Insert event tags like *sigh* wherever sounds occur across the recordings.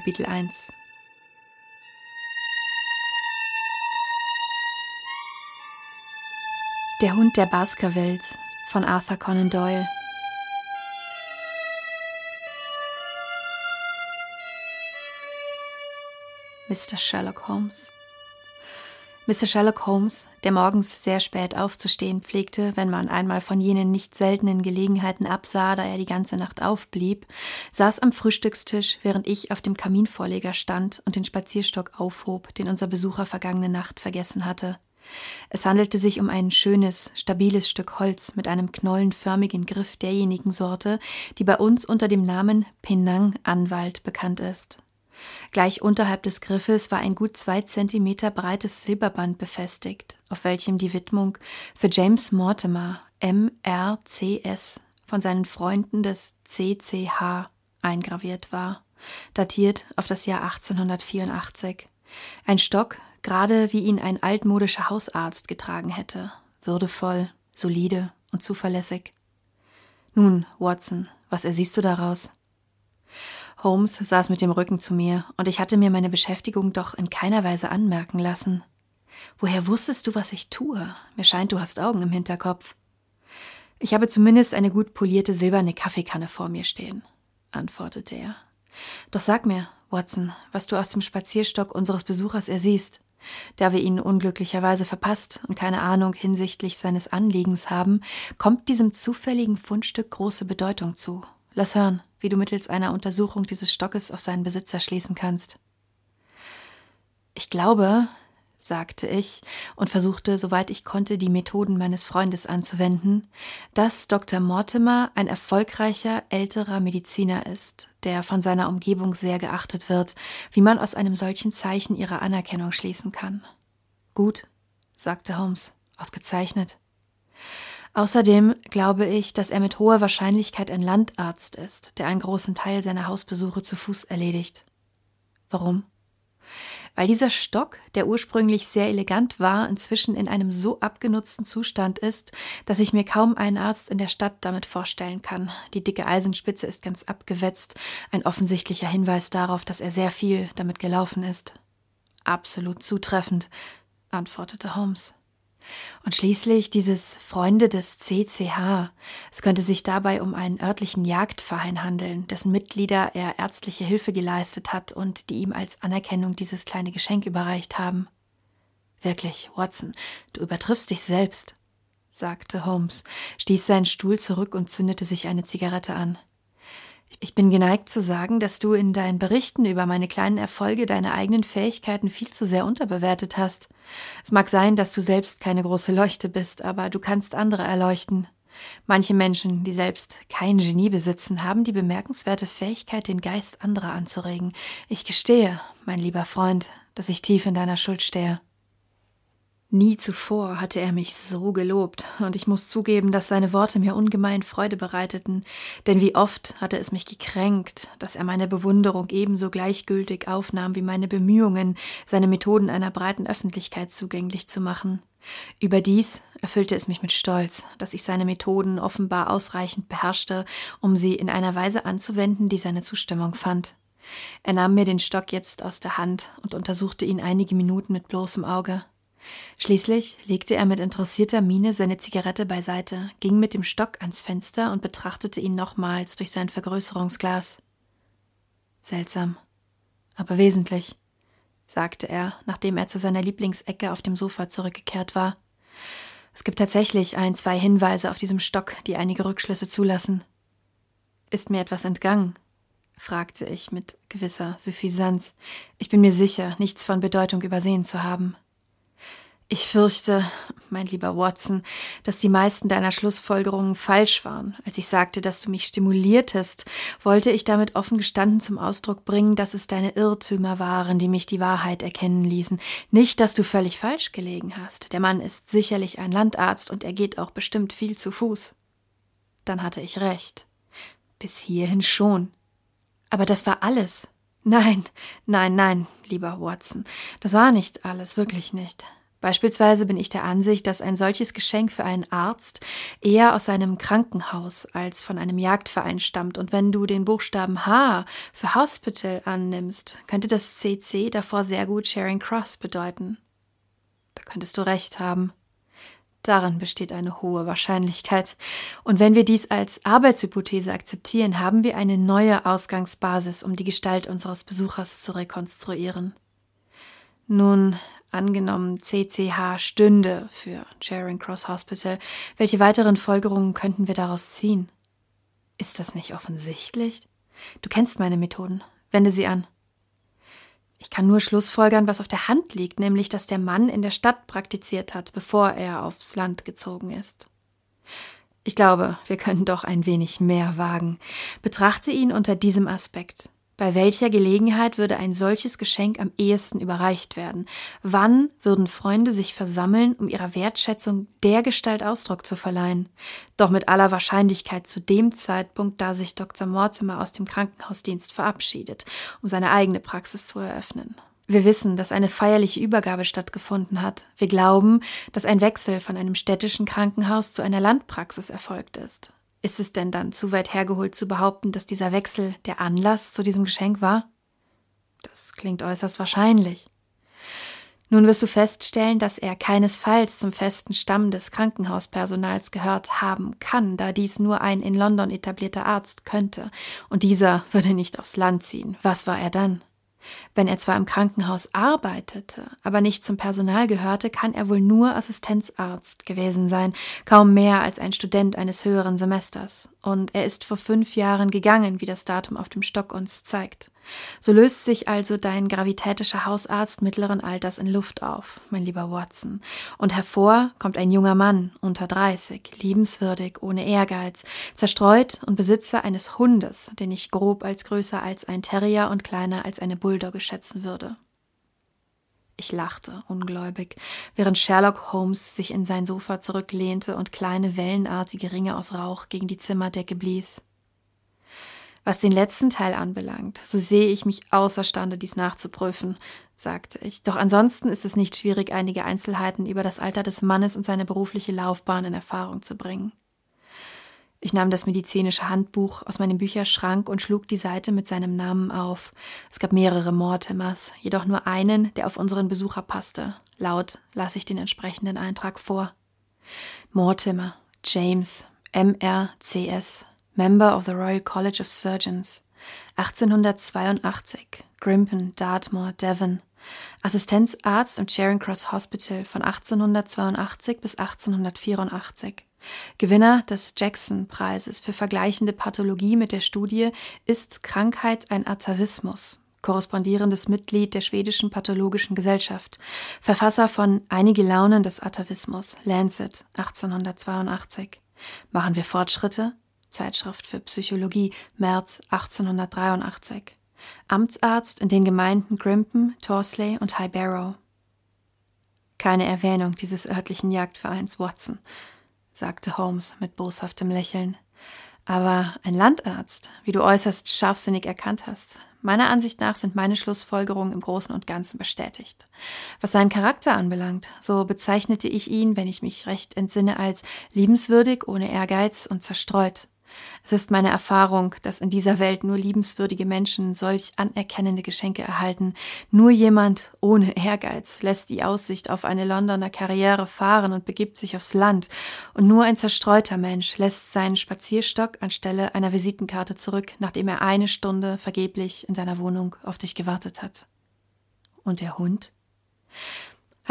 Kapitel 1 Der Hund der Baskervilles von Arthur Conan Doyle Mr. Sherlock Holmes Mr. Sherlock Holmes, der morgens sehr spät aufzustehen pflegte, wenn man einmal von jenen nicht seltenen Gelegenheiten absah, da er die ganze Nacht aufblieb, saß am Frühstückstisch, während ich auf dem Kaminvorleger stand und den Spazierstock aufhob, den unser Besucher vergangene Nacht vergessen hatte. Es handelte sich um ein schönes, stabiles Stück Holz mit einem knollenförmigen Griff derjenigen Sorte, die bei uns unter dem Namen Penang-Anwalt bekannt ist. Gleich unterhalb des Griffes war ein gut zwei Zentimeter breites Silberband befestigt, auf welchem die Widmung für James Mortimer, M.R.C.S., von seinen Freunden des C.C.H. eingraviert war, datiert auf das Jahr 1884. Ein Stock, gerade wie ihn ein altmodischer Hausarzt getragen hätte, würdevoll, solide und zuverlässig. Nun, Watson, was ersiehst du daraus? Holmes saß mit dem Rücken zu mir, und ich hatte mir meine Beschäftigung doch in keiner Weise anmerken lassen. Woher wusstest du, was ich tue? Mir scheint, du hast Augen im Hinterkopf. Ich habe zumindest eine gut polierte silberne Kaffeekanne vor mir stehen, antwortete er. Doch sag mir, Watson, was du aus dem Spazierstock unseres Besuchers ersiehst. Da wir ihn unglücklicherweise verpasst und keine Ahnung hinsichtlich seines Anliegens haben, kommt diesem zufälligen Fundstück große Bedeutung zu. Lass hören wie du mittels einer Untersuchung dieses Stockes auf seinen Besitzer schließen kannst. Ich glaube, sagte ich und versuchte, soweit ich konnte, die Methoden meines Freundes anzuwenden, dass Dr. Mortimer ein erfolgreicher älterer Mediziner ist, der von seiner Umgebung sehr geachtet wird, wie man aus einem solchen Zeichen ihrer Anerkennung schließen kann. Gut, sagte Holmes, ausgezeichnet. Außerdem glaube ich, dass er mit hoher Wahrscheinlichkeit ein Landarzt ist, der einen großen Teil seiner Hausbesuche zu Fuß erledigt. Warum? Weil dieser Stock, der ursprünglich sehr elegant war, inzwischen in einem so abgenutzten Zustand ist, dass ich mir kaum einen Arzt in der Stadt damit vorstellen kann. Die dicke Eisenspitze ist ganz abgewetzt, ein offensichtlicher Hinweis darauf, dass er sehr viel damit gelaufen ist. Absolut zutreffend, antwortete Holmes. Und schließlich dieses Freunde des CCH. Es könnte sich dabei um einen örtlichen Jagdverein handeln, dessen Mitglieder er ärztliche Hilfe geleistet hat und die ihm als Anerkennung dieses kleine Geschenk überreicht haben. Wirklich, Watson, du übertriffst dich selbst, sagte Holmes, stieß seinen Stuhl zurück und zündete sich eine Zigarette an. Ich bin geneigt zu sagen, dass du in deinen Berichten über meine kleinen Erfolge deine eigenen Fähigkeiten viel zu sehr unterbewertet hast. Es mag sein, dass du selbst keine große Leuchte bist, aber du kannst andere erleuchten. Manche Menschen, die selbst kein Genie besitzen, haben die bemerkenswerte Fähigkeit, den Geist anderer anzuregen. Ich gestehe, mein lieber Freund, dass ich tief in deiner Schuld stehe. Nie zuvor hatte er mich so gelobt, und ich muss zugeben, dass seine Worte mir ungemein Freude bereiteten, denn wie oft hatte es mich gekränkt, dass er meine Bewunderung ebenso gleichgültig aufnahm wie meine Bemühungen, seine Methoden einer breiten Öffentlichkeit zugänglich zu machen. Überdies erfüllte es mich mit Stolz, dass ich seine Methoden offenbar ausreichend beherrschte, um sie in einer Weise anzuwenden, die seine Zustimmung fand. Er nahm mir den Stock jetzt aus der Hand und untersuchte ihn einige Minuten mit bloßem Auge. Schließlich legte er mit interessierter Miene seine Zigarette beiseite, ging mit dem Stock ans Fenster und betrachtete ihn nochmals durch sein Vergrößerungsglas. Seltsam, aber wesentlich, sagte er, nachdem er zu seiner Lieblingsecke auf dem Sofa zurückgekehrt war. Es gibt tatsächlich ein, zwei Hinweise auf diesem Stock, die einige Rückschlüsse zulassen. Ist mir etwas entgangen? fragte ich mit gewisser Suffisanz. Ich bin mir sicher, nichts von Bedeutung übersehen zu haben. Ich fürchte, mein lieber Watson, dass die meisten deiner Schlussfolgerungen falsch waren. Als ich sagte, dass du mich stimuliertest, wollte ich damit offen gestanden zum Ausdruck bringen, dass es deine Irrtümer waren, die mich die Wahrheit erkennen ließen. Nicht, dass du völlig falsch gelegen hast. Der Mann ist sicherlich ein Landarzt und er geht auch bestimmt viel zu Fuß. Dann hatte ich recht. Bis hierhin schon. Aber das war alles. Nein, nein, nein, lieber Watson, das war nicht alles, wirklich nicht. Beispielsweise bin ich der Ansicht, dass ein solches Geschenk für einen Arzt eher aus seinem Krankenhaus als von einem Jagdverein stammt. Und wenn du den Buchstaben H für Hospital annimmst, könnte das CC davor sehr gut Charing Cross bedeuten. Da könntest du recht haben. Darin besteht eine hohe Wahrscheinlichkeit. Und wenn wir dies als Arbeitshypothese akzeptieren, haben wir eine neue Ausgangsbasis, um die Gestalt unseres Besuchers zu rekonstruieren. Nun, angenommen CCH stünde für Charing Cross Hospital, welche weiteren Folgerungen könnten wir daraus ziehen? Ist das nicht offensichtlich? Du kennst meine Methoden. Wende sie an. Ich kann nur schlussfolgern, was auf der Hand liegt, nämlich dass der Mann in der Stadt praktiziert hat, bevor er aufs Land gezogen ist. Ich glaube, wir können doch ein wenig mehr wagen. Betrachte ihn unter diesem Aspekt. Bei welcher Gelegenheit würde ein solches Geschenk am ehesten überreicht werden? Wann würden Freunde sich versammeln, um ihrer Wertschätzung der Gestalt Ausdruck zu verleihen? Doch mit aller Wahrscheinlichkeit zu dem Zeitpunkt, da sich Dr. Mortimer aus dem Krankenhausdienst verabschiedet, um seine eigene Praxis zu eröffnen. Wir wissen, dass eine feierliche Übergabe stattgefunden hat. Wir glauben, dass ein Wechsel von einem städtischen Krankenhaus zu einer Landpraxis erfolgt ist. Ist es denn dann zu weit hergeholt zu behaupten, dass dieser Wechsel der Anlass zu diesem Geschenk war? Das klingt äußerst wahrscheinlich. Nun wirst du feststellen, dass er keinesfalls zum festen Stamm des Krankenhauspersonals gehört haben kann, da dies nur ein in London etablierter Arzt könnte, und dieser würde nicht aufs Land ziehen. Was war er dann? Wenn er zwar im Krankenhaus arbeitete, aber nicht zum Personal gehörte, kann er wohl nur Assistenzarzt gewesen sein, kaum mehr als ein Student eines höheren Semesters. Und er ist vor fünf Jahren gegangen, wie das Datum auf dem Stock uns zeigt. So löst sich also dein gravitätischer Hausarzt mittleren Alters in Luft auf, mein lieber Watson, und hervor kommt ein junger Mann unter 30, liebenswürdig, ohne Ehrgeiz, zerstreut und Besitzer eines Hundes, den ich grob als größer als ein Terrier und kleiner als eine Bulldogge schätzen würde. Ich lachte ungläubig, während Sherlock Holmes sich in sein Sofa zurücklehnte und kleine wellenartige Ringe aus Rauch gegen die Zimmerdecke blies. Was den letzten Teil anbelangt, so sehe ich mich außerstande, dies nachzuprüfen, sagte ich. Doch ansonsten ist es nicht schwierig, einige Einzelheiten über das Alter des Mannes und seine berufliche Laufbahn in Erfahrung zu bringen. Ich nahm das medizinische Handbuch aus meinem Bücherschrank und schlug die Seite mit seinem Namen auf. Es gab mehrere Mortimers, jedoch nur einen, der auf unseren Besucher passte. Laut las ich den entsprechenden Eintrag vor. Mortimer, James, MRCS, Member of the Royal College of Surgeons, 1882, Grimpen, Dartmoor, Devon, Assistenzarzt im Charing Cross Hospital von 1882 bis 1884. Gewinner des Jackson-Preises für vergleichende Pathologie mit der Studie Ist Krankheit ein Atavismus? korrespondierendes Mitglied der schwedischen pathologischen Gesellschaft, Verfasser von Einige Launen des Atavismus, Lancet, 1882. Machen wir Fortschritte? Zeitschrift für Psychologie, März 1883. Amtsarzt in den Gemeinden Grimpen, Torsley und High Barrow. Keine Erwähnung dieses örtlichen Jagdvereins Watson, sagte Holmes mit boshaftem Lächeln. Aber ein Landarzt, wie du äußerst scharfsinnig erkannt hast, meiner Ansicht nach sind meine Schlussfolgerungen im Großen und Ganzen bestätigt. Was seinen Charakter anbelangt, so bezeichnete ich ihn, wenn ich mich recht entsinne, als liebenswürdig, ohne Ehrgeiz und zerstreut. Es ist meine Erfahrung, dass in dieser Welt nur liebenswürdige Menschen solch anerkennende Geschenke erhalten. Nur jemand ohne Ehrgeiz lässt die Aussicht auf eine Londoner Karriere fahren und begibt sich aufs Land. Und nur ein zerstreuter Mensch lässt seinen Spazierstock anstelle einer Visitenkarte zurück, nachdem er eine Stunde vergeblich in seiner Wohnung auf dich gewartet hat. Und der Hund?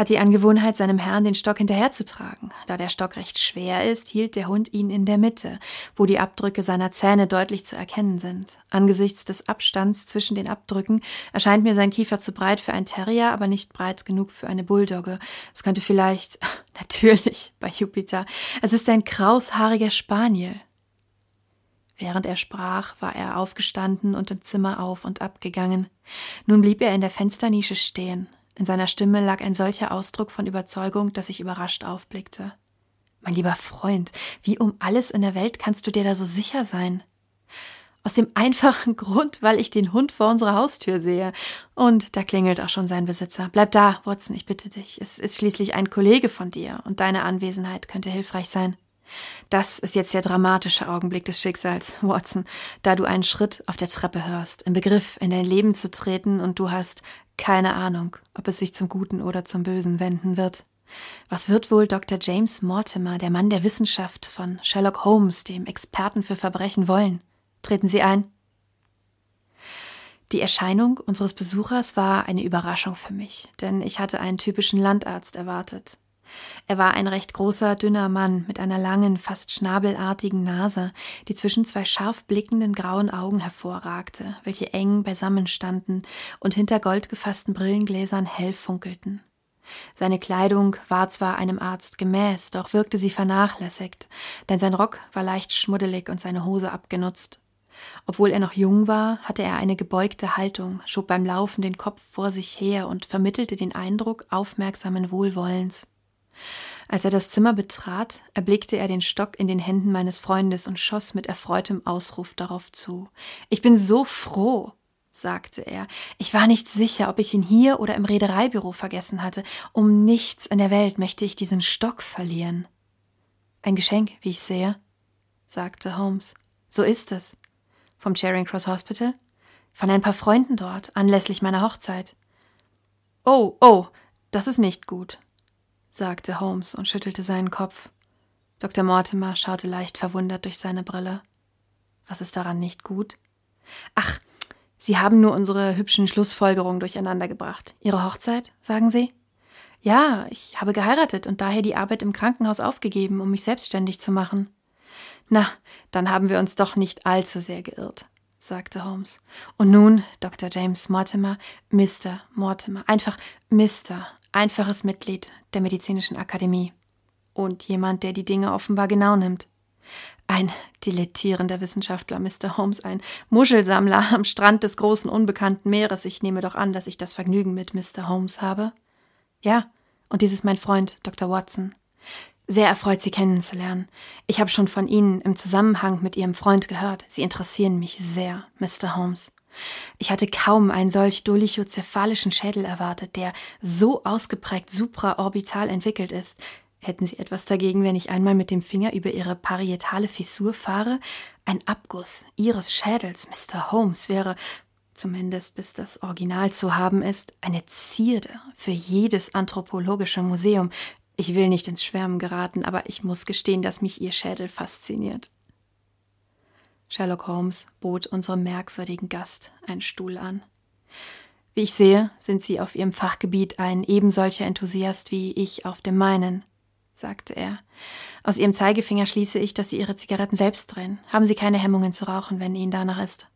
Hat die Angewohnheit, seinem Herrn den Stock hinterherzutragen. Da der Stock recht schwer ist, hielt der Hund ihn in der Mitte, wo die Abdrücke seiner Zähne deutlich zu erkennen sind. Angesichts des Abstands zwischen den Abdrücken erscheint mir sein Kiefer zu breit für ein Terrier, aber nicht breit genug für eine Bulldogge. Es könnte vielleicht, *laughs* natürlich, bei Jupiter, es ist ein kraushaariger Spaniel. Während er sprach, war er aufgestanden und im Zimmer auf und ab gegangen. Nun blieb er in der Fensternische stehen. In seiner Stimme lag ein solcher Ausdruck von Überzeugung, dass ich überrascht aufblickte. Mein lieber Freund, wie um alles in der Welt kannst du dir da so sicher sein? Aus dem einfachen *laughs* Grund, weil ich den Hund vor unserer Haustür sehe. Und da klingelt auch schon sein Besitzer. Bleib da, Watson, ich bitte dich. Es ist schließlich ein Kollege von dir und deine Anwesenheit könnte hilfreich sein. Das ist jetzt der dramatische Augenblick des Schicksals, Watson, da du einen Schritt auf der Treppe hörst, im Begriff, in dein Leben zu treten und du hast keine Ahnung, ob es sich zum Guten oder zum Bösen wenden wird. Was wird wohl Dr. James Mortimer, der Mann der Wissenschaft von Sherlock Holmes, dem Experten für Verbrechen, wollen? Treten Sie ein. Die Erscheinung unseres Besuchers war eine Überraschung für mich, denn ich hatte einen typischen Landarzt erwartet. Er war ein recht großer, dünner Mann mit einer langen, fast schnabelartigen Nase, die zwischen zwei scharf blickenden grauen Augen hervorragte, welche eng beisammen standen und hinter goldgefassten Brillengläsern hell funkelten. Seine Kleidung war zwar einem Arzt gemäß, doch wirkte sie vernachlässigt, denn sein Rock war leicht schmuddelig und seine Hose abgenutzt. Obwohl er noch jung war, hatte er eine gebeugte Haltung, schob beim Laufen den Kopf vor sich her und vermittelte den Eindruck aufmerksamen Wohlwollens. Als er das Zimmer betrat, erblickte er den Stock in den Händen meines Freundes und schoss mit erfreutem Ausruf darauf zu. Ich bin so froh, sagte er. Ich war nicht sicher, ob ich ihn hier oder im Reedereibüro vergessen hatte. Um nichts in der Welt möchte ich diesen Stock verlieren. Ein Geschenk, wie ich sehe, sagte Holmes. So ist es. Vom Charing Cross Hospital? Von ein paar Freunden dort, anlässlich meiner Hochzeit. Oh, oh, das ist nicht gut, sagte Holmes und schüttelte seinen Kopf. Dr. Mortimer schaute leicht verwundert durch seine Brille. Was ist daran nicht gut? Ach, Sie haben nur unsere hübschen Schlussfolgerungen durcheinander gebracht. Ihre Hochzeit, sagen Sie? Ja, ich habe geheiratet und daher die Arbeit im Krankenhaus aufgegeben, um mich selbstständig zu machen. Na, dann haben wir uns doch nicht allzu sehr geirrt, sagte Holmes. Und nun, Dr. James Mortimer, Mr. Mortimer, einfach Mr., einfaches Mitglied der Medizinischen Akademie. Und jemand, der die Dinge offenbar genau nimmt. Ein dilettierender Wissenschaftler, Mr. Holmes, ein Muschelsammler am Strand des großen unbekannten Meeres. Ich nehme doch an, dass ich das Vergnügen mit Mr. Holmes habe. Ja, und dies ist mein Freund, Dr. Watson. Sehr erfreut, Sie kennenzulernen. Ich habe schon von Ihnen im Zusammenhang mit Ihrem Freund gehört. Sie interessieren mich sehr, Mr. Holmes. Ich hatte kaum einen solch dolichozephalischen Schädel erwartet, der so ausgeprägt supraorbital entwickelt ist. Hätten Sie etwas dagegen, wenn ich einmal mit dem Finger über Ihre parietale Fissur fahre? Ein Abguss Ihres Schädels, Mr. Holmes, wäre, zumindest bis das Original zu haben ist, eine Zierde für jedes anthropologische Museum. Ich will nicht ins Schwärmen geraten, aber ich muss gestehen, dass mich Ihr Schädel fasziniert. Sherlock Holmes bot unserem merkwürdigen Gast einen Stuhl an. Wie ich sehe, sind Sie auf Ihrem Fachgebiet ein ebensolcher Enthusiast wie ich auf dem meinen sagte er. Aus Ihrem Zeigefinger schließe ich, dass Sie Ihre Zigaretten selbst drehen. Haben Sie keine Hemmungen zu rauchen, wenn Ihnen danach ist.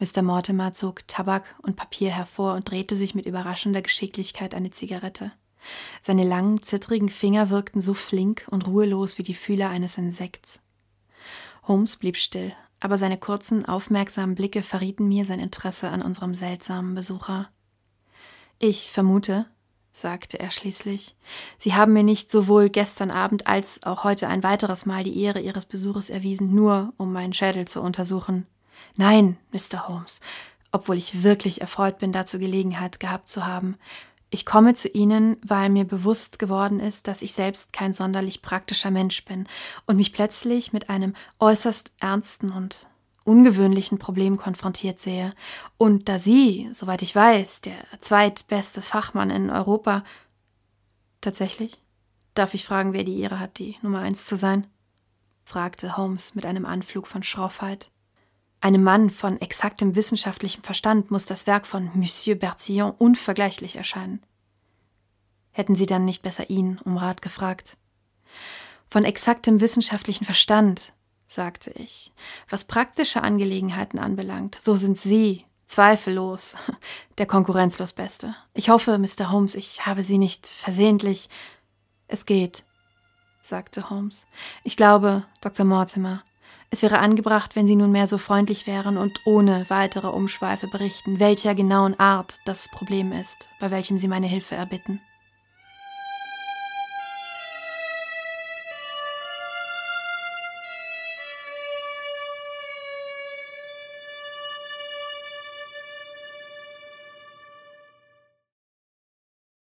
Mr. Mortimer zog Tabak und Papier hervor und drehte sich mit überraschender Geschicklichkeit eine Zigarette. Seine langen, zittrigen Finger wirkten so flink und ruhelos wie die Fühler eines Insekts. Holmes blieb still, aber seine kurzen, aufmerksamen Blicke verrieten mir sein Interesse an unserem seltsamen Besucher. Ich vermute, sagte er schließlich. Sie haben mir nicht sowohl gestern Abend als auch heute ein weiteres Mal die Ehre Ihres Besuches erwiesen, nur um meinen Schädel zu untersuchen. Nein, Mr. Holmes, obwohl ich wirklich erfreut bin, dazu Gelegenheit gehabt zu haben. Ich komme zu Ihnen, weil mir bewusst geworden ist, dass ich selbst kein sonderlich praktischer Mensch bin und mich plötzlich mit einem äußerst ernsten und ungewöhnlichen Problem konfrontiert sehe. Und da Sie, soweit ich weiß, der zweitbeste Fachmann in Europa. Tatsächlich? Darf ich fragen, wer die Ehre hat, die Nummer eins zu sein? fragte Holmes mit einem Anflug von Schroffheit. Einem Mann von exaktem wissenschaftlichem Verstand muss das Werk von Monsieur Bertillon unvergleichlich erscheinen. Hätten Sie dann nicht besser ihn um Rat gefragt? Von exaktem wissenschaftlichen Verstand, sagte ich. Was praktische Angelegenheiten anbelangt, so sind Sie zweifellos *laughs* der konkurrenzlos Beste. Ich hoffe, Mr. Holmes, ich habe Sie nicht versehentlich. Es geht, sagte Holmes. Ich glaube, Dr. Mortimer, es wäre angebracht, wenn Sie nunmehr so freundlich wären und ohne weitere Umschweife berichten, welcher genauen Art das Problem ist, bei welchem Sie meine Hilfe erbitten.